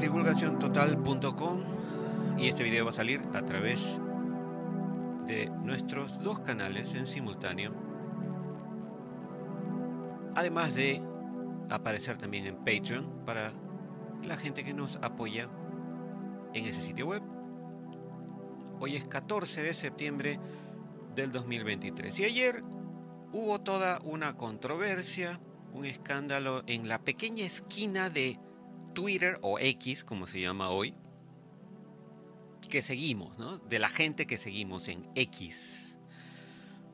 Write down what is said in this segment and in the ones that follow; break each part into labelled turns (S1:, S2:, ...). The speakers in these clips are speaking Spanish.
S1: divulgaciontotal.com y este video va a salir a través de nuestros dos canales en simultáneo. Además de aparecer también en Patreon para la gente que nos apoya en ese sitio web. Hoy es 14 de septiembre del 2023 y ayer hubo toda una controversia, un escándalo en la pequeña esquina de Twitter o X, como se llama hoy, que seguimos, ¿no? De la gente que seguimos en X.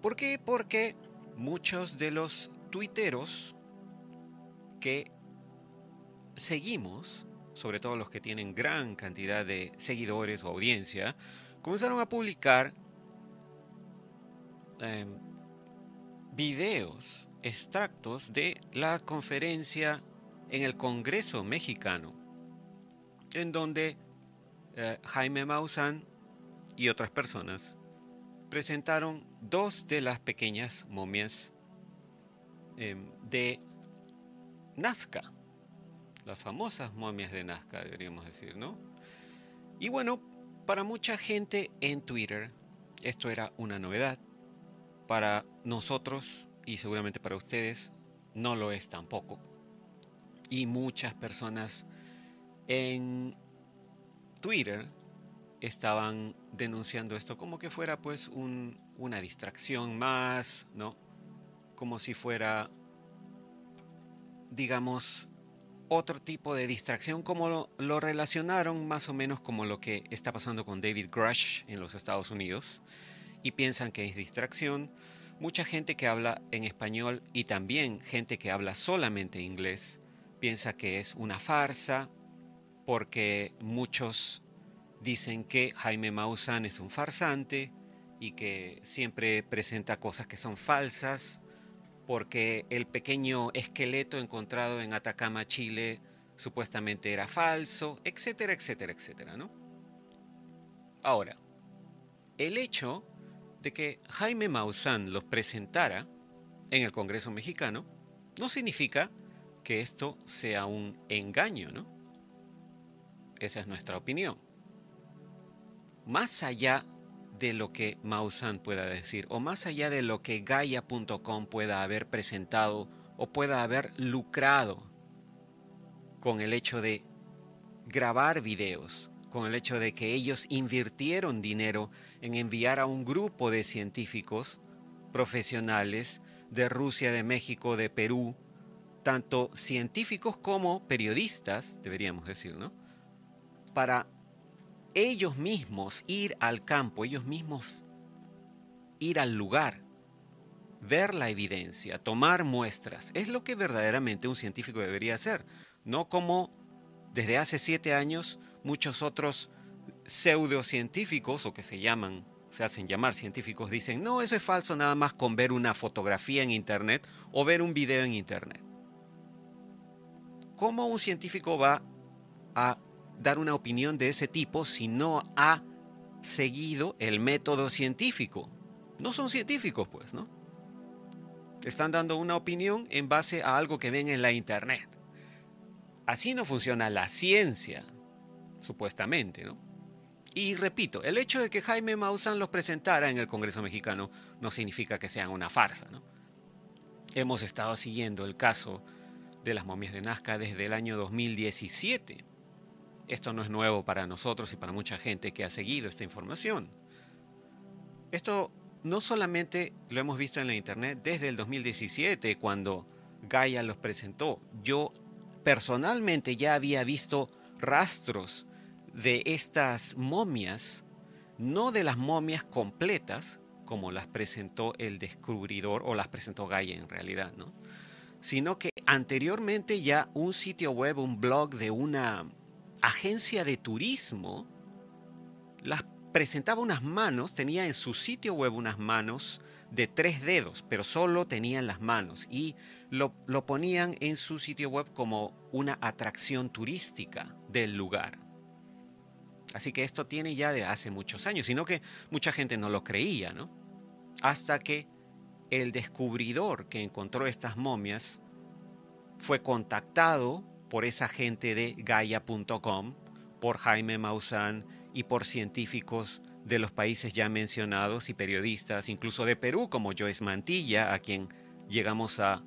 S1: ¿Por qué? Porque muchos de los tuiteros que seguimos, sobre todo los que tienen gran cantidad de seguidores o audiencia, comenzaron a publicar em, videos, extractos de la conferencia en el Congreso mexicano, en donde eh, Jaime Maussan y otras personas presentaron dos de las pequeñas momias em, de Nazca, las famosas momias de Nazca, deberíamos decir, ¿no? Y bueno, para mucha gente en Twitter esto era una novedad. Para nosotros y seguramente para ustedes no lo es tampoco y muchas personas en Twitter estaban denunciando esto como que fuera pues una distracción más, ¿no? Como si fuera, digamos, otro tipo de distracción, como lo, lo, relacionaron más o menos como lo que está pasando con David Grush en los Estados Unidos, y piensan que es distracción. Mucha gente que habla en español y también gente que habla solamente inglés piensa que es una farsa porque muchos dicen que Jaime Maussan es un farsante y que siempre presenta cosas que son falsas porque el pequeño esqueleto encontrado en Atacama, Chile, supuestamente era falso, etcétera, etcétera, etcétera, ¿no? Ahora, el hecho de que Jaime Maussan los presentara en el Congreso mexicano no significa que esto sea un engaño, ¿no? Esa es nuestra opinión. Más allá de lo que Maussan pueda decir, o más allá de lo que Gaia.com pueda haber presentado o pueda haber lucrado con el hecho de grabar videos, con el hecho de que ellos invirtieron dinero en enviar a un grupo de científicos profesionales de Rusia, de México, de Perú, tanto científicos como periodistas, deberíamos decir, ¿no? Para ellos mismos ir al campo, ellos mismos ir al lugar, ver la evidencia, tomar muestras. Es lo que verdaderamente un científico debería hacer, no como desde hace siete años muchos otros pseudocientíficos o que se llaman se hacen llamar científicos dicen, no, eso es falso nada más con ver una fotografía en Internet o ver un video en Internet. ¿Cómo un científico va a dar una opinión de ese tipo si no ha seguido el método científico? No son científicos, pues, ¿no? Están dando una opinión en base a algo que ven en la internet. Así no funciona la ciencia, supuestamente, ¿no? Y repito, el hecho de que Jaime Maussan los presentara en el Congreso mexicano no significa que sean una farsa, ¿no? Hemos estado siguiendo el caso de las momias de Nazca desde el año 2017. Esto no es nuevo para nosotros y para mucha gente que ha seguido esta información. Esto no solamente lo hemos visto en la internet desde el 2017 cuando Gaia los presentó. Yo personalmente ya había visto rastros de estas momias, no de las momias completas como las presentó el descubridor o las presentó Gaia en realidad, ¿no? sino que anteriormente ya un sitio web, un blog de una agencia de turismo, las presentaba unas manos, tenía en su sitio web unas manos de tres dedos, pero solo tenían las manos y lo, lo ponían en su sitio web como una atracción turística del lugar. Así que esto tiene ya de hace muchos años, sino que mucha gente no lo creía, ¿no? Hasta que el descubridor que encontró estas momias fue contactado por esa gente de Gaia.com, por Jaime Maussan y por científicos de los países ya mencionados y periodistas, incluso de Perú, como Joyce Mantilla, a quien llegamos a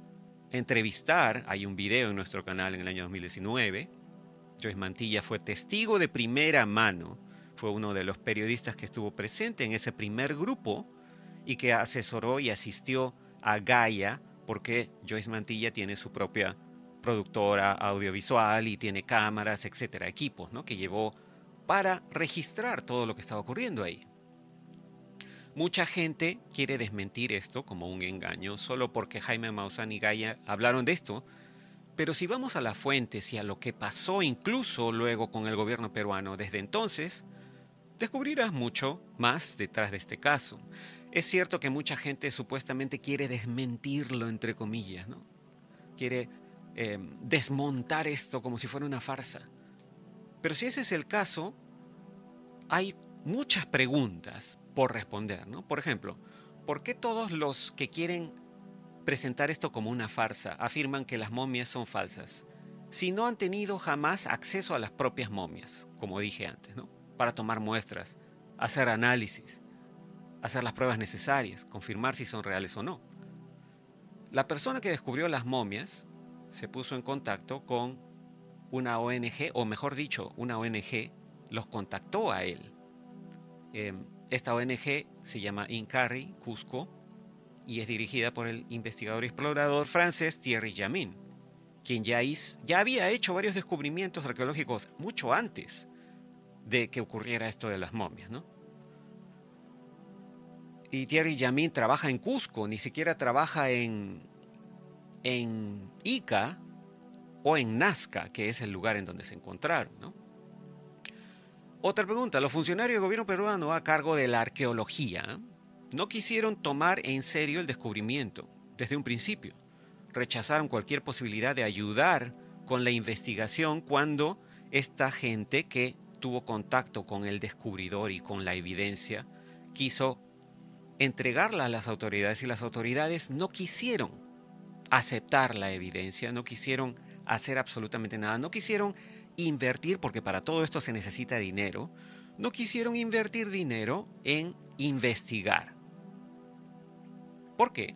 S1: entrevistar. Hay un video en nuestro canal en el año 2019. Joyce Mantilla fue testigo de primera mano, fue uno de los periodistas que estuvo presente en ese primer grupo y que asesoró y asistió a Gaia, porque Joyce Mantilla tiene su propia productora audiovisual y tiene cámaras, etcétera, equipos, ¿no? Que llevó para registrar todo lo que estaba ocurriendo ahí. Mucha gente quiere desmentir esto como un engaño solo porque Jaime Maussan y Gaia hablaron de esto, pero si vamos a las fuentes y a lo que pasó incluso luego con el gobierno peruano desde entonces, descubrirás mucho más detrás de este caso. Es cierto que mucha gente supuestamente quiere desmentirlo, entre comillas, ¿no? Quiere eh, desmontar esto como si fuera una farsa. Pero si ese es el caso, hay muchas preguntas por responder, ¿no? Por ejemplo, ¿por qué todos los que quieren presentar esto como una farsa afirman que las momias son falsas? Si no han tenido jamás acceso a las propias momias, como dije antes, ¿no? Para tomar muestras, hacer análisis, hacer las pruebas necesarias, confirmar si son reales o no. La persona que descubrió las momias se puso en contacto con una ONG, o mejor dicho, una ONG los contactó a él. Em, esta ONG se llama INCARRI Cusco y es dirigida por el investigador y explorador francés Thierry Jamin, quien ya, ya había hecho varios descubrimientos arqueológicos mucho antes de que ocurriera esto de las momias. ¿no? Y Thierry Jamin trabaja en Cusco, ni siquiera trabaja en, en Ica o en Nazca, que es el lugar en donde se encontraron. Otra pregunta, los funcionarios del gobierno peruano a cargo de la arqueología no quisieron tomar en serio el descubrimiento desde un principio. Rechazaron cualquier posibilidad de ayudar con la investigación cuando esta gente que tuvo contacto con el descubridor y con la evidencia quiso entregarla a las autoridades y las autoridades no quisieron aceptar la evidencia, no quisieron hacer absolutamente nada, no quisieron invertir, porque para todo esto se necesita dinero, no quisieron invertir dinero en investigar. ¿Por qué?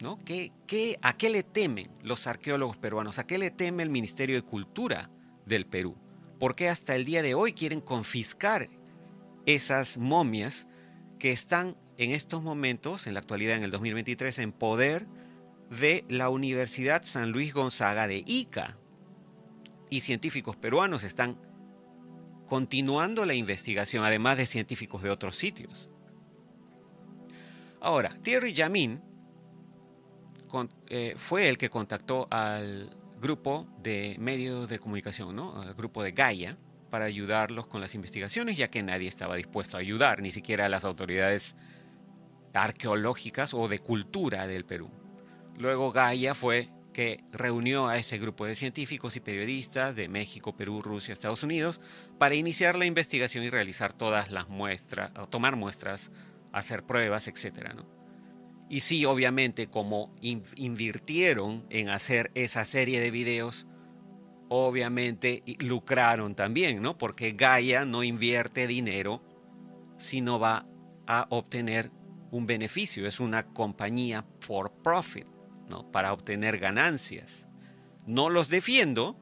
S1: ¿No? ¿Qué, qué, a qué le temen los arqueólogos peruanos? ¿A qué le teme el Ministerio de Cultura del Perú? ¿Por qué hasta el día de hoy quieren confiscar esas momias que están en estos momentos, en la actualidad, en el 2023, en poder de la Universidad San Luis Gonzaga de Ica. Y científicos peruanos están continuando la investigación, además de científicos de otros sitios. Ahora, Thierry Jamin eh, fue el que contactó al grupo de medios de comunicación, ¿no? al grupo de Gaia, para ayudarlos con las investigaciones, ya que nadie estaba dispuesto a ayudar, ni siquiera las autoridades arqueológicas o de cultura del Perú. Luego Gaia fue que reunió a ese grupo de científicos y periodistas de México, Perú, Rusia, Estados Unidos para iniciar la investigación y realizar todas las muestras, tomar muestras, hacer pruebas, etc. Y sí, obviamente, como invirtieron en hacer esa serie de videos, obviamente lucraron también, ¿no? Porque Gaia no invierte dinero si no va a obtener un beneficio, es una compañía for profit para obtener ganancias. No los defiendo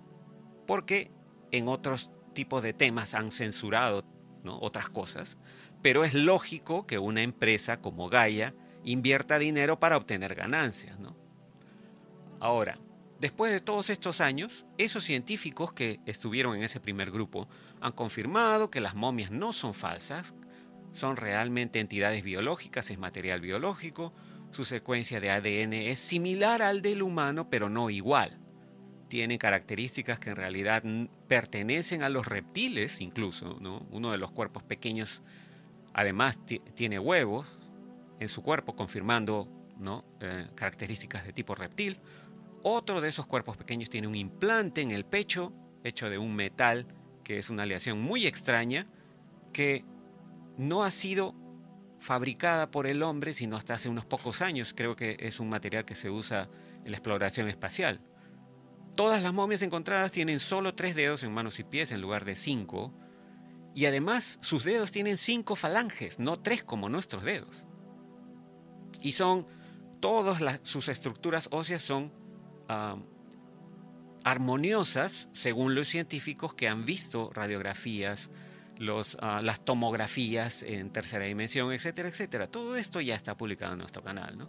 S1: porque en otros tipos de temas han censurado otras cosas, pero es lógico que una empresa como Gaia invierta dinero para obtener ganancias. Ahora, después de todos estos años, esos científicos que estuvieron en ese primer grupo han confirmado que las momias no son falsas, son realmente entidades biológicas, es material biológico, su secuencia de ADN es similar al del humano, pero no igual. Tiene características que en realidad pertenecen a los reptiles incluso. ¿no? Uno de los cuerpos pequeños además tiene huevos en su cuerpo, confirmando. Eh, características de tipo reptil. Otro de esos cuerpos pequeños tiene un implante en el pecho hecho de un metal que es una aleación muy extraña que no ha sido fabricada por el hombre, sino hasta hace unos pocos años. Creo que es un material que se usa en la exploración espacial. Todas las momias encontradas tienen solo tres dedos en manos y pies en lugar de cinco. Y además sus dedos tienen cinco falanges, no tres como nuestros dedos. Y son, todas sus estructuras óseas son ah, armoniosas según los científicos que han visto radiografías, los, ah, las tomografías en tercera dimensión, etcétera, etcétera. Todo esto ya está publicado en nuestro canal. ¿no?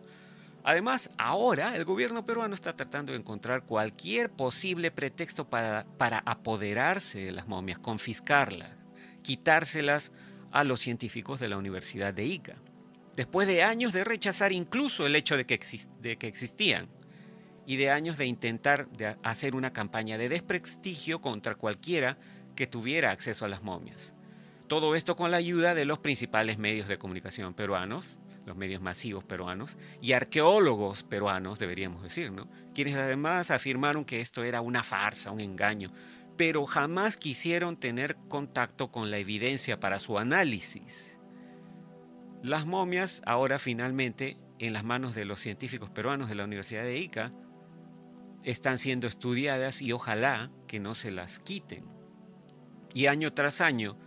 S1: Además, ahora el gobierno peruano está tratando de encontrar cualquier posible pretexto para, para apoderarse de las momias, confiscarlas, quitárselas a los científicos de la Universidad de Ica, después de años de rechazar incluso el hecho de que, de que existían y de años de intentar de hacer una campaña de desprestigio contra cualquiera que tuviera acceso a las momias. Todo esto con la ayuda de los principales medios de comunicación peruanos, los medios masivos peruanos, y arqueólogos peruanos, deberíamos decir, ¿no? Quienes además afirmaron que esto era una farsa, un engaño, pero jamás quisieron tener contacto con la evidencia para su análisis. Las momias, ahora finalmente, en las manos de los científicos peruanos de la Universidad de Ica, están siendo estudiadas y ojalá que no se las quiten. Y año tras año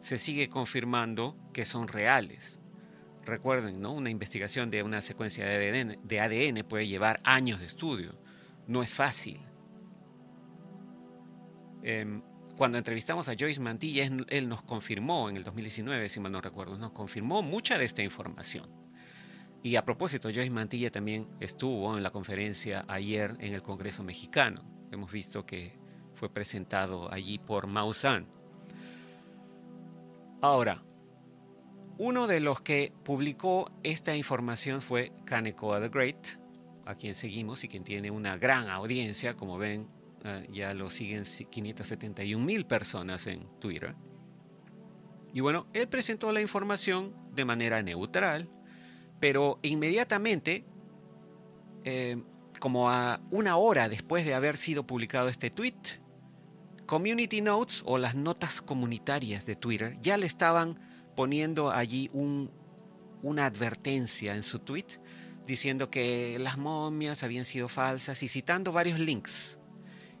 S1: se sigue confirmando que son reales. Recuerden, ¿no? Una investigación de una secuencia de ADN, puede llevar años de estudio. No es fácil. Em, cuando entrevistamos a Joyce Mantilla, él, nos confirmó en el 2019, si mal no recuerdo, nos confirmó mucha de esta información. Y a propósito, Joyce Mantilla también estuvo en la conferencia ayer en el Congreso mexicano. Hemos visto que fue presentado allí por Maussan. Ahora, uno de los que publicó esta información fue Kanekoa the Great, a quien seguimos y quien tiene una gran audiencia, como ven, eh, ya lo siguen 571 mil personas en Twitter. Y bueno, él presentó la información de manera neutral, pero inmediatamente, eh, como a una hora después de haber sido publicado este tweet, Community Notes o las notas comunitarias de Twitter ya le estaban poniendo allí una advertencia en su tweet diciendo que las momias habían sido falsas y citando varios links.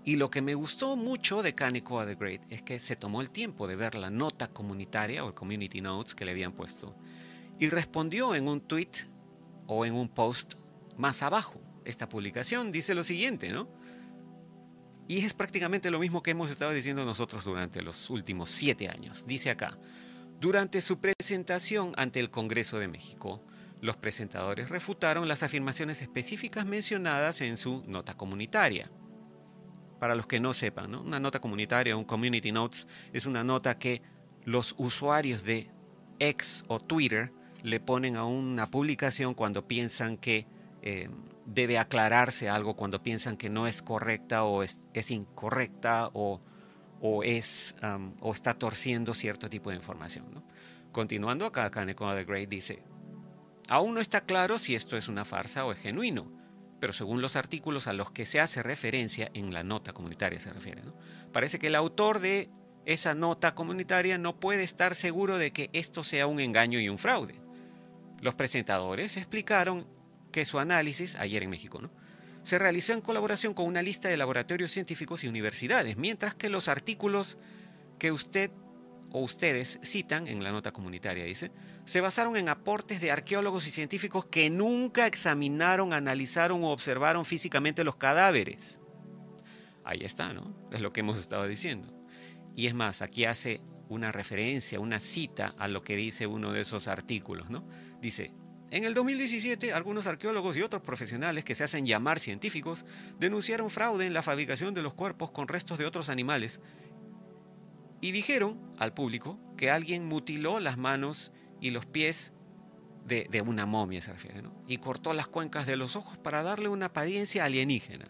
S1: Y lo que me gustó mucho de Kaneko the Great es que se tomó el tiempo de ver la nota comunitaria o el community notes que le habían puesto y respondió en un tweet o en un post más abajo. Esta publicación dice lo siguiente, ¿no? Y es prácticamente lo mismo que hemos estado diciendo nosotros durante los últimos siete años. Dice acá, durante su presentación ante el Congreso de México, los presentadores refutaron las afirmaciones específicas mencionadas en su nota comunitaria. Para los que no sepan, una nota comunitaria, un community notes, es una nota que los usuarios de X o Twitter le ponen a una publicación cuando piensan que eh, debe aclararse algo, cuando piensan que no es correcta o es, es incorrecta o o, es, o está torciendo cierto tipo de información. Continuando acá, Kaneko the Great dice, aún no está claro si esto es una farsa o es genuino, pero según los artículos a los que se hace referencia, en la nota comunitaria se refiere, parece que el autor de esa nota comunitaria no puede estar seguro de que esto sea un engaño y un fraude. Los presentadores explicaron que su análisis, ayer en México, ¿no? se realizó en colaboración con una lista de laboratorios científicos y universidades, mientras que los artículos que usted o ustedes citan en la nota comunitaria, dice, se basaron en aportes de arqueólogos y científicos que nunca examinaron, analizaron o observaron físicamente los cadáveres. Ahí está, ¿no? Es lo que hemos estado diciendo. Y es más, aquí hace una referencia, una cita a lo que dice uno de esos artículos, ¿no? Dice, en el 2017, algunos arqueólogos y otros profesionales que se hacen llamar científicos denunciaron fraude en la fabricación de los cuerpos con restos de otros animales y dijeron al público que alguien mutiló las manos y los pies de, una momia, se refiere, y cortó las cuencas de los ojos para darle una apariencia alienígena.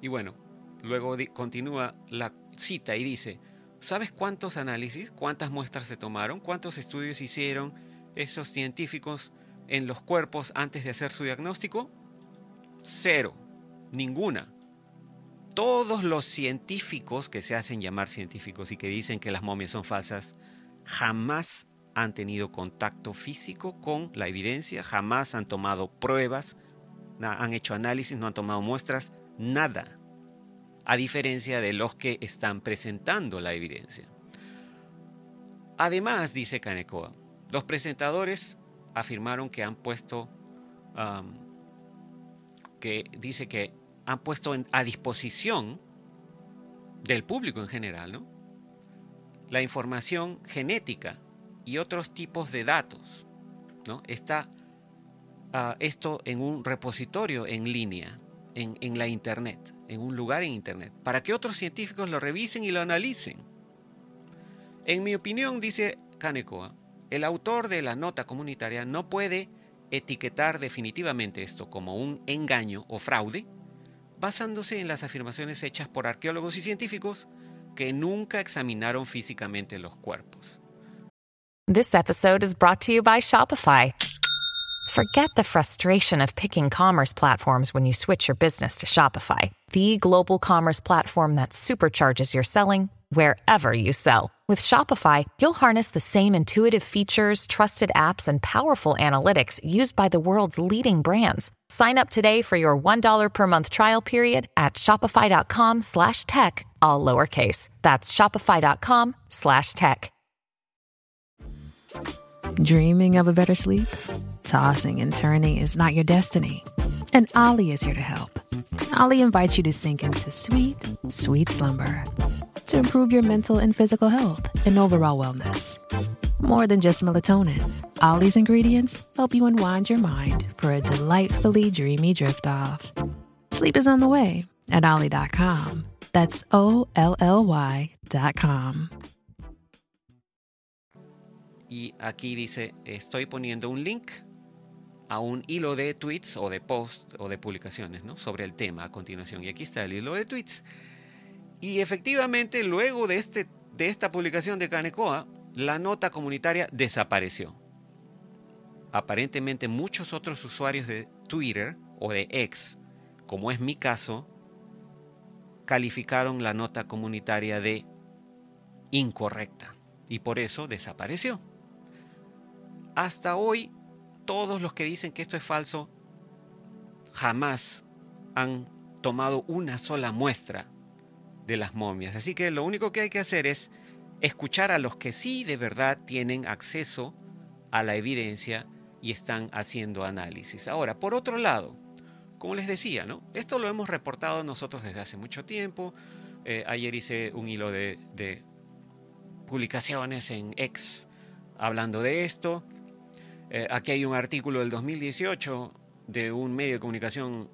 S1: Y bueno, luego continúa la cita y dice, ¿sabes cuántos análisis, cuántas muestras se tomaron, cuántos estudios hicieron? Esos científicos en los cuerpos antes de hacer su diagnóstico? Cero, ninguna. Todos los científicos que se hacen llamar científicos y que dicen que las momias son falsas, jamás han tenido contacto físico con la evidencia, jamás han tomado pruebas, han hecho análisis, no han tomado muestras, nada, a diferencia de los que están presentando la evidencia. Además, dice Kanekoa, los presentadores afirmaron que han puesto, que dice que han puesto a disposición del público en general, ¿no? La información genética y otros tipos de datos, ¿no? Está ah, esto en un repositorio en línea, en, en la Internet, en un lugar en Internet, para que otros científicos lo revisen y lo analicen. En mi opinión, dice Kanekoa, el autor de la nota comunitaria no puede etiquetar definitivamente esto como un engaño o fraude, basándose en las afirmaciones hechas por arqueólogos y científicos que nunca examinaron físicamente los cuerpos.
S2: This episode is brought to you by Shopify. Forget the frustration of picking commerce platforms when you switch your business to Shopify, the global commerce platform that supercharges your selling wherever you sell. With Shopify, you'll harness the same intuitive features, trusted apps, and powerful analytics used by the world's leading brands. Sign up today for your $1 per month trial period at shopify.com slash tech, all lowercase. That's shopify.com slash tech.
S3: Dreaming of a better sleep? Tossing and turning is not your destiny. And Ollie is here to help. Ollie invites you to sink into sweet, sweet slumber to improve your mental and physical health and overall wellness. More than just melatonin, Ollie's ingredients help you unwind your mind for a delightfully dreamy drift off. Sleep is on the way at Ollie.com. That's O L L Y.com.
S1: Y aquí dice: Estoy poniendo un link a un hilo de tweets o de posts o de publicaciones ¿no? sobre el tema a continuación. Y aquí está el hilo de tweets. Y efectivamente, luego de, este, de esta publicación de Kanekoa, la nota comunitaria desapareció. Aparentemente muchos otros usuarios de Twitter o de X, como es mi caso, calificaron la nota comunitaria de incorrecta y por eso desapareció. Hasta hoy, todos los que dicen que esto es falso jamás han tomado una sola muestra de las momias. Así que lo único que hay que hacer es escuchar a los que sí de verdad tienen acceso a la evidencia y están haciendo análisis. Ahora, por otro lado, como les decía, ¿no? esto lo hemos reportado nosotros desde hace mucho tiempo. Eh, ayer hice un hilo de, publicaciones en X hablando de esto. Eh, aquí hay un artículo del 2018 de un medio de comunicación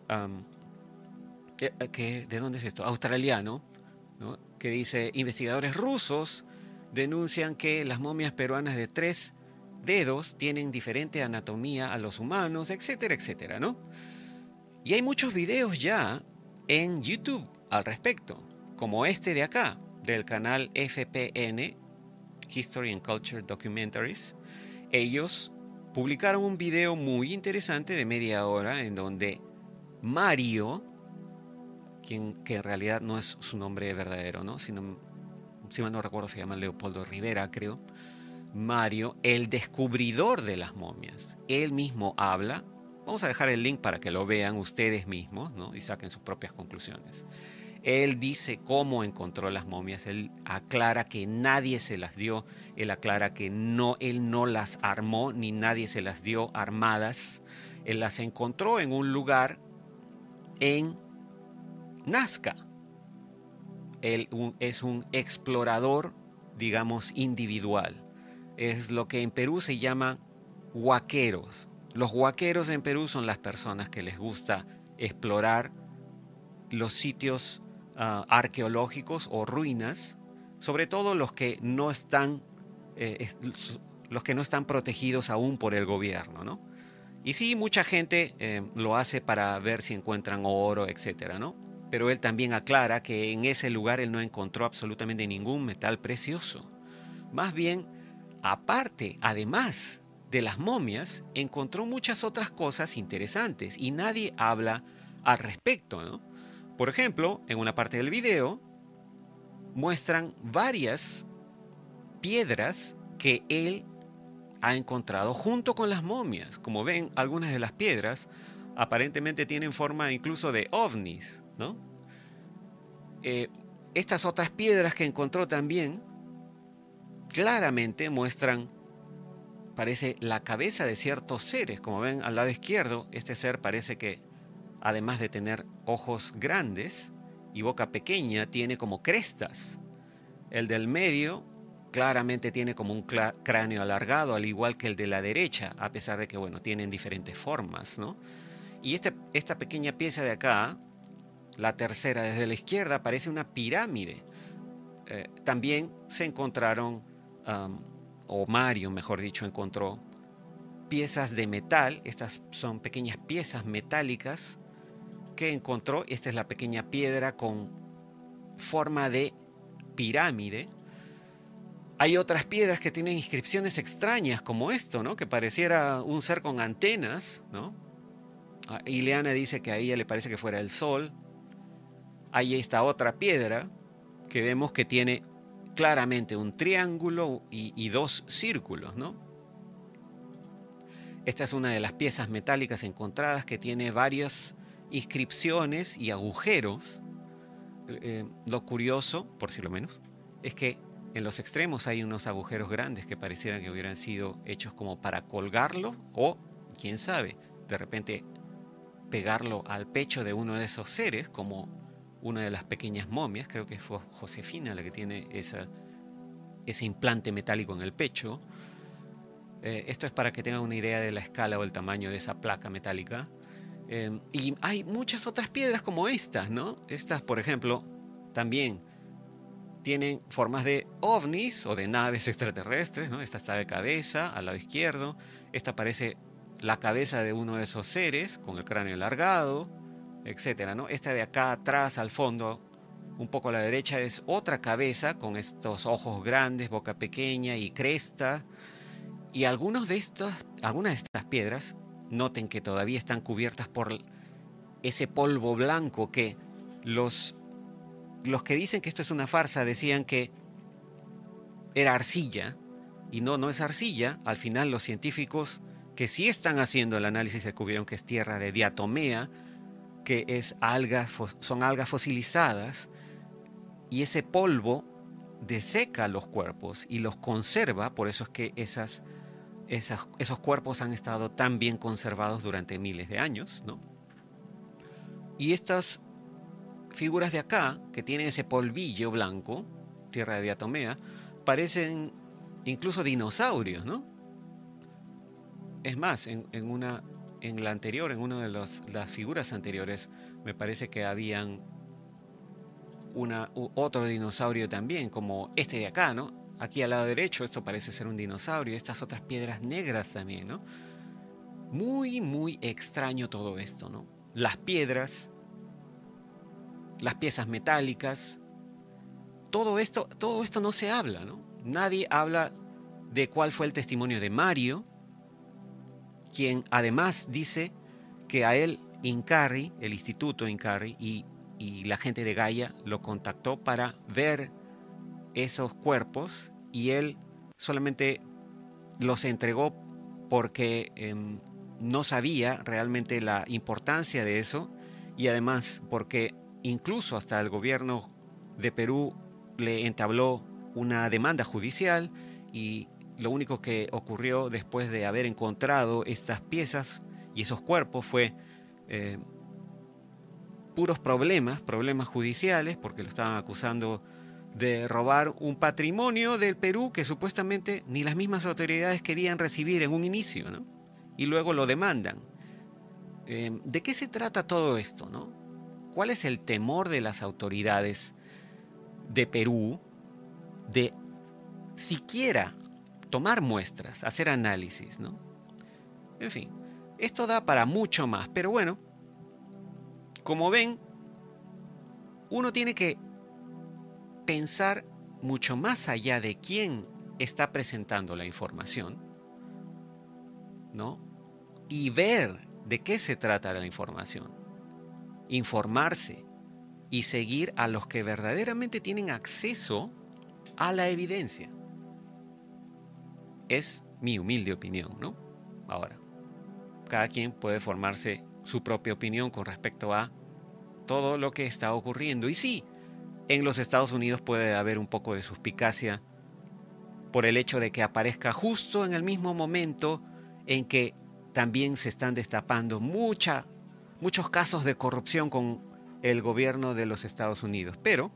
S1: que, ¿de dónde es esto? Australiano, que dice, investigadores rusos denuncian que las momias peruanas de tres dedos tienen diferente anatomía a los humanos, etcétera, etcétera, ¿no? Y hay muchos videos ya en YouTube al respecto, como este de acá, del canal FPN, History and Culture Documentaries. Ellos publicaron un video muy interesante de media hora en donde Mario, que en realidad no es su nombre verdadero, ¿no? Sino, si mal no recuerdo, se llama Leopoldo Rivera, creo. Mario, el descubridor de las momias. Él mismo habla. Vamos a dejar el link para que lo vean ustedes mismos ¿no? y saquen sus propias conclusiones. Él dice cómo encontró las momias, él aclara que nadie se las dio, él aclara que no, él no las armó ni nadie se las dio armadas, él las encontró en un lugar en Nazca. Él es un explorador, digamos, individual. Es lo que en Perú se llama huaqueros. Los huaqueros en Perú son las personas que les gusta explorar los sitios ah, arqueológicos o ruinas, sobre todo los que no están, eh, los que no están protegidos aún por el gobierno, ¿no? Y sí, mucha gente eh, lo hace para ver si encuentran oro, etcétera, ¿no? Pero él también aclara que en ese lugar él no encontró absolutamente ningún metal precioso. Más bien, aparte, además de las momias, encontró muchas otras cosas interesantes y nadie habla al respecto. Por ejemplo, en una parte del video muestran varias piedras que él ha encontrado junto con las momias. Como ven, algunas de las piedras aparentemente tienen forma incluso de ovnis, Eh, estas otras piedras que encontró también claramente muestran, parece, la cabeza de ciertos seres. Como ven al lado izquierdo, este ser parece que, además de tener ojos grandes y boca pequeña, tiene como crestas. El del medio claramente tiene como un cráneo alargado, al igual que el de la derecha, a pesar de que, bueno, tienen diferentes formas, ¿no? Y este, esta pequeña pieza de acá, la tercera desde la izquierda, parece una pirámide. Eh, también se encontraron, o Mario, mejor dicho, encontró piezas de metal. Estas son pequeñas piezas metálicas que encontró. Esta es la pequeña piedra con forma de pirámide hay otras piedras que tienen inscripciones extrañas como esto, ¿no? Que pareciera un ser con antenas, ¿no? Ah, Ileana dice que a ella le parece que fuera el sol. Hay esta otra piedra que vemos que tiene claramente un triángulo y, dos círculos, ¿no? Esta es una de las piezas metálicas encontradas que tiene varias inscripciones y agujeros. Eh, lo curioso, por si lo menos, es que en los extremos hay unos agujeros grandes que parecieran que hubieran sido hechos como para colgarlo o, quién sabe, de repente pegarlo al pecho de uno de esos seres, como una de las pequeñas momias, creo que fue Josefina la que tiene esa, ese implante metálico en el pecho. Eh, esto es para que tengan una idea de la escala o el tamaño de esa placa metálica. Eh, y hay muchas otras piedras como estas, ¿no? Estas, por ejemplo, también tienen formas de ovnis o de naves extraterrestres, ¿no? Esta está de cabeza, al lado izquierdo. Esta parece la cabeza de uno de esos seres, con el cráneo alargado, etc. ¿no? Esta de acá atrás, al fondo, un poco a la derecha, es otra cabeza con estos ojos grandes, boca pequeña y cresta. Y algunos de algunas de estas piedras, noten que todavía están cubiertas por ese polvo blanco que los los que dicen que esto es una farsa decían que era arcilla, y no, no es arcilla. Al final los científicos que sí están haciendo el análisis descubrieron que es tierra de diatomea, que es algas, son algas fosilizadas, y ese polvo deseca los cuerpos y los conserva, por eso es que esas, esos cuerpos han estado tan bien conservados durante miles de años, ¿no? Y estas figuras de acá, que tienen ese polvillo blanco, tierra de diatomea, parecen incluso dinosaurios, ¿no? Es más, en, una, en la anterior, en una de las figuras anteriores, me parece que habían una, otro dinosaurio también, como este de acá, ¿no? Aquí al lado derecho, esto parece ser un dinosaurio, estas otras piedras negras también, ¿no? Muy, muy extraño todo esto, ¿no? Las piedras las piezas metálicas. Todo esto, todo esto no se habla, ¿no? Nadie habla de cuál fue el testimonio de Mario, quien además dice que a él Incarri, el instituto Incarri y, y la gente de Gaia lo contactó para ver esos cuerpos y él solamente los entregó porque em, no sabía realmente la importancia de eso y además porque Incluso hasta el gobierno de Perú le entabló una demanda judicial y lo único que ocurrió después de haber encontrado estas piezas y esos cuerpos fue eh, puros problemas, problemas judiciales, porque lo estaban acusando de robar un patrimonio del Perú que supuestamente ni las mismas autoridades querían recibir en un inicio, Y luego lo demandan. Eh, ¿De qué se trata todo esto, no? ¿Cuál es el temor de las autoridades de Perú de siquiera tomar muestras, hacer análisis, ¿no? En fin, esto da para mucho más, pero bueno, como ven, uno tiene que pensar mucho más allá de quién está presentando la información, ¿no? Y ver de qué se trata la información informarse y seguir a los que verdaderamente tienen acceso a la evidencia. Es mi humilde opinión, ¿no? Ahora, cada quien puede formarse su propia opinión con respecto a todo lo que está ocurriendo. Y sí, en los Estados Unidos puede haber un poco de suspicacia por el hecho de que aparezca justo en el mismo momento en que también se están destapando mucha, muchos casos de corrupción con el gobierno de los Estados Unidos. Pero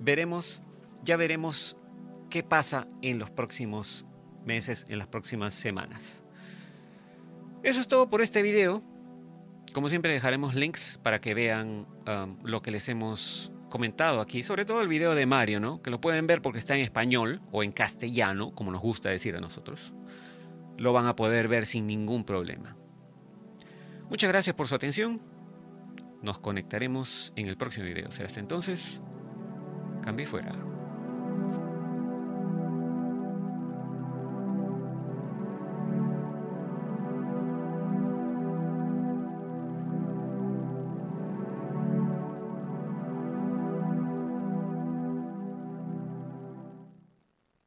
S1: veremos, ya veremos qué pasa en los próximos meses, en las próximas semanas. Eso es todo por este video. Como siempre dejaremos links para que vean um, lo que les hemos comentado aquí, sobre todo el video de Mario, ¿no? Que lo pueden ver porque está en español o en castellano, como nos gusta decir a nosotros. Lo van a poder ver sin ningún problema. Muchas gracias por su atención. Nos conectaremos en el próximo video. Será hasta entonces. Cambie fuera.